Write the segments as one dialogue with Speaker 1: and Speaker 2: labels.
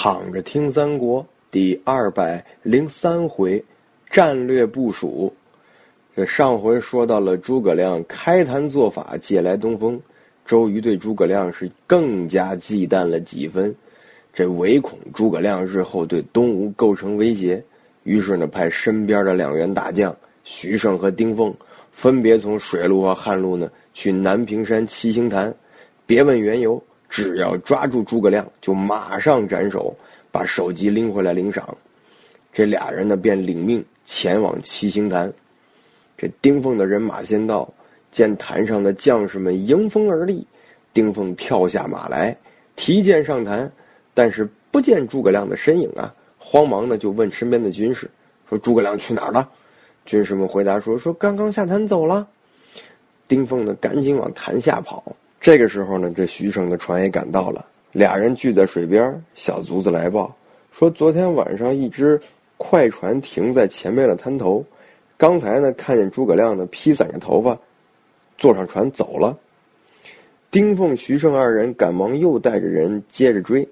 Speaker 1: 躺着听三国第二百零三回战略部署。这上回说到了诸葛亮开坛做法借来东风，周瑜对诸葛亮是更加忌惮了几分。这唯恐诸葛亮日后对东吴构成威胁，于是呢派身边的两员大将徐盛和丁奉分别从水路和旱路呢去南屏山七星坛，别问缘由。只要抓住诸葛亮，就马上斩首，把首级拎回来领赏。这俩人呢，便领命前往七星坛。这丁奉的人马先到，见坛上的将士们迎风而立，丁奉跳下马来，提剑上坛，但是不见诸葛亮的身影啊！慌忙呢，就问身边的军士说：“诸葛亮去哪儿了？”军士们回答说：“说刚刚下坛走了。”丁奉呢，赶紧往坛下跑。这个时候呢，这徐盛的船也赶到了，俩人聚在水边。小卒子来报说，昨天晚上一只快船停在前面的滩头，刚才呢看见诸葛亮呢披散着头发，坐上船走了。丁奉、徐盛二人赶忙又带着人接着追。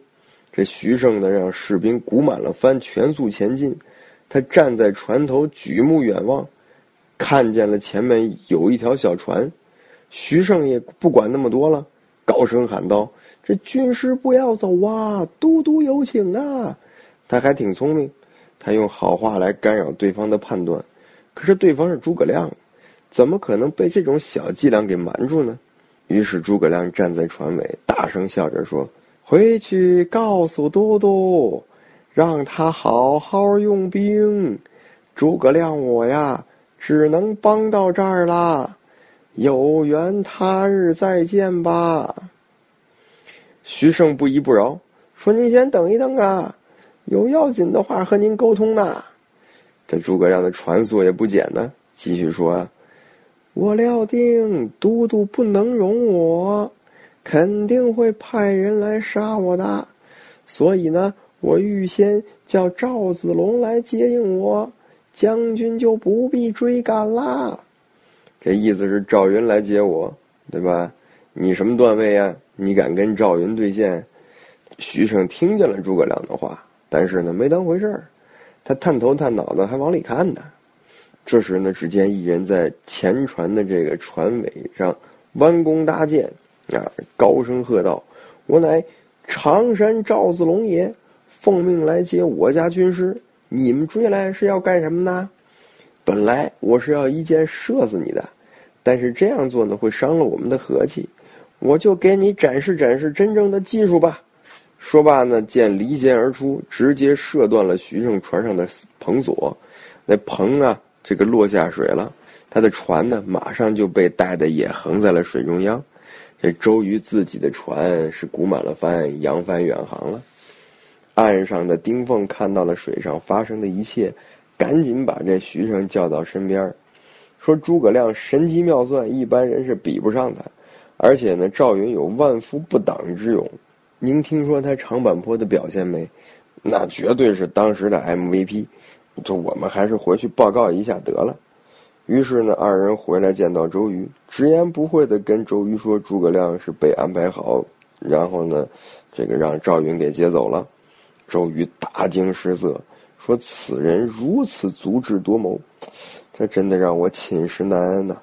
Speaker 1: 这徐盛呢让士兵鼓满了帆，全速前进。他站在船头，举目远望，看见了前面有一条小船。徐盛也不管那么多了，高声喊道：“这军师不要走啊！都督有请啊！”他还挺聪明，他用好话来干扰对方的判断。可是对方是诸葛亮，怎么可能被这种小伎俩给瞒住呢？于是诸葛亮站在船尾，大声笑着说：“回去告诉都督，让他好好用兵。诸葛亮我呀，只能帮到这儿啦。”有缘他日再见吧。徐盛不依不饶，说：“您先等一等啊，有要紧的话和您沟通呢。”这诸葛亮的传速也不减呢，继续说：“我料定都督不能容我，肯定会派人来杀我的，所以呢，我预先叫赵子龙来接应我，将军就不必追赶啦。”这意思是赵云来接我，对吧？你什么段位呀？你敢跟赵云对线？徐盛听见了诸葛亮的话，但是呢，没当回事儿。他探头探脑的，还往里看呢。这时呢，只见一人在前船的这个船尾上弯弓搭箭啊，高声喝道：“我乃常山赵子龙也，奉命来接我家军师。你们追来是要干什么呢？本来我是要一箭射死你的。”但是这样做呢，会伤了我们的和气。我就给你展示展示真正的技术吧。说罢呢，箭离弦而出，直接射断了徐盛船上的篷索。那篷啊，这个落下水了，他的船呢，马上就被带的也横在了水中央。这周瑜自己的船是鼓满了帆，扬帆远航了。岸上的丁奉看到了水上发生的一切，赶紧把这徐盛叫到身边。说诸葛亮神机妙算，一般人是比不上他。而且呢，赵云有万夫不挡之勇。您听说他长坂坡的表现没？那绝对是当时的 MVP。这我们还是回去报告一下得了。于是呢，二人回来见到周瑜，直言不讳的跟周瑜说，诸葛亮是被安排好，然后呢，这个让赵云给接走了。周瑜大惊失色，说此人如此足智多谋。这真的让我寝食难安呐！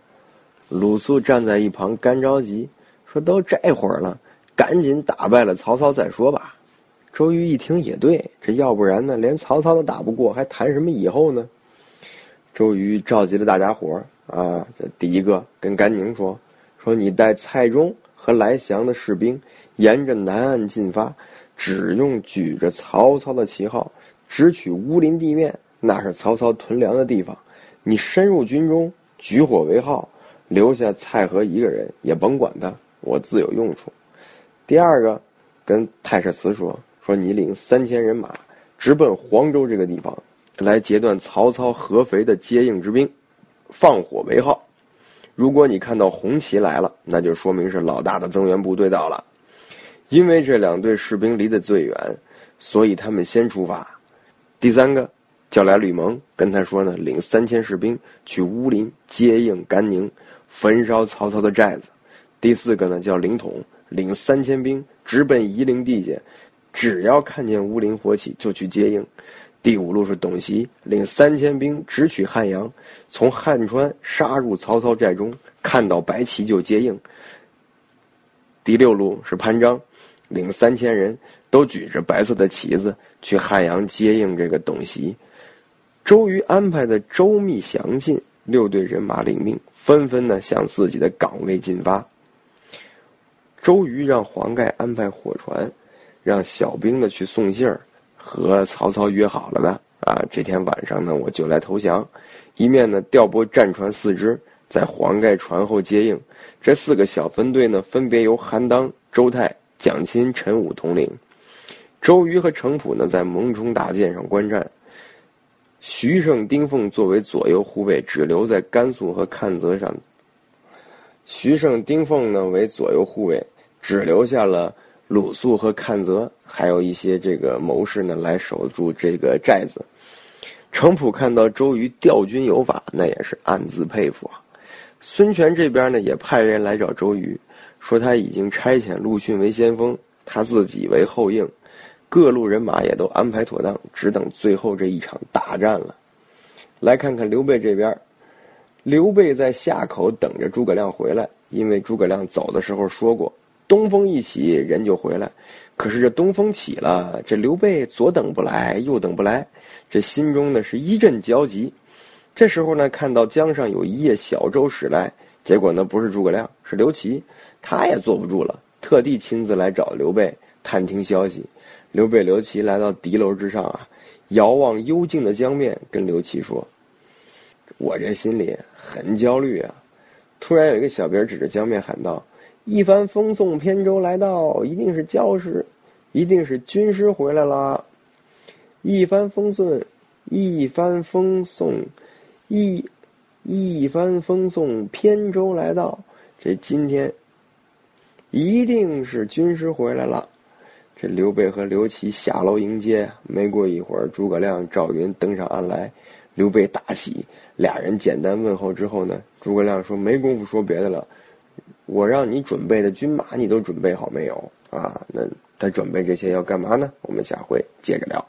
Speaker 1: 鲁肃站在一旁干着急，说：“都这会儿了，赶紧打败了曹操再说吧。”周瑜一听也对，这要不然呢，连曹操都打不过，还谈什么以后呢？周瑜召集了大家伙儿啊，这第一个跟甘宁说：“说你带蔡中和来降的士兵，沿着南岸进发，只用举着曹操的旗号，直取乌林地面，那是曹操屯粮的地方。”你深入军中，举火为号，留下蔡和一个人，也甭管他，我自有用处。第二个，跟太史慈说，说你领三千人马，直奔黄州这个地方，来截断曹操合肥的接应之兵，放火为号。如果你看到红旗来了，那就说明是老大的增援部队到了。因为这两队士兵离得最远，所以他们先出发。第三个。叫来吕蒙，跟他说呢，领三千士兵去乌林接应甘宁，焚烧曹操的寨子。第四个呢，叫凌统，领三千兵直奔夷陵地界，只要看见乌林火起，就去接应。第五路是董袭，领三千兵直取汉阳，从汉川杀入曹操寨中，看到白旗就接应。第六路是潘璋，领三千人都举着白色的旗子去汉阳接应这个董袭。周瑜安排的周密详尽，六队人马领命，纷纷呢向自己的岗位进发。周瑜让黄盖安排火船，让小兵呢去送信儿，和曹操约好了的啊，这天晚上呢我就来投降。一面呢调拨战船四只，在黄盖船后接应。这四个小分队呢，分别由韩当、周泰、蒋钦、陈武统领。周瑜和程普呢在蒙冲大舰上观战。徐盛、丁奉作为左右护卫，只留在甘肃和看泽上。徐盛、丁奉呢为左右护卫，只留下了鲁肃和看泽，还有一些这个谋士呢来守住这个寨子。程普看到周瑜调军有法，那也是暗自佩服啊。孙权这边呢也派人来找周瑜，说他已经差遣陆逊为先锋，他自己为后应。各路人马也都安排妥当，只等最后这一场大战了。来看看刘备这边，刘备在夏口等着诸葛亮回来，因为诸葛亮走的时候说过，东风一起人就回来。可是这东风起了，这刘备左等不来，右等不来，这心中呢是一阵焦急。这时候呢，看到江上有一叶小舟驶来，结果呢不是诸葛亮，是刘琦，他也坐不住了，特地亲自来找刘备探听消息。刘备、刘琦来到敌楼之上啊，遥望幽静的江面，跟刘琦说：“我这心里很焦虑啊！”突然有一个小兵指着江面喊道：“一帆风送，扁舟来到，一定是教师，一定是军师回来了。一帆风顺，一帆风送，一一帆风送，扁舟来到。这今天一定是军师回来了。”这刘备和刘琦下楼迎接，没过一会儿，诸葛亮、赵云登上岸来。刘备大喜，俩人简单问候之后呢，诸葛亮说：“没工夫说别的了，我让你准备的军马，你都准备好没有？啊，那他准备这些要干嘛呢？我们下回接着聊。”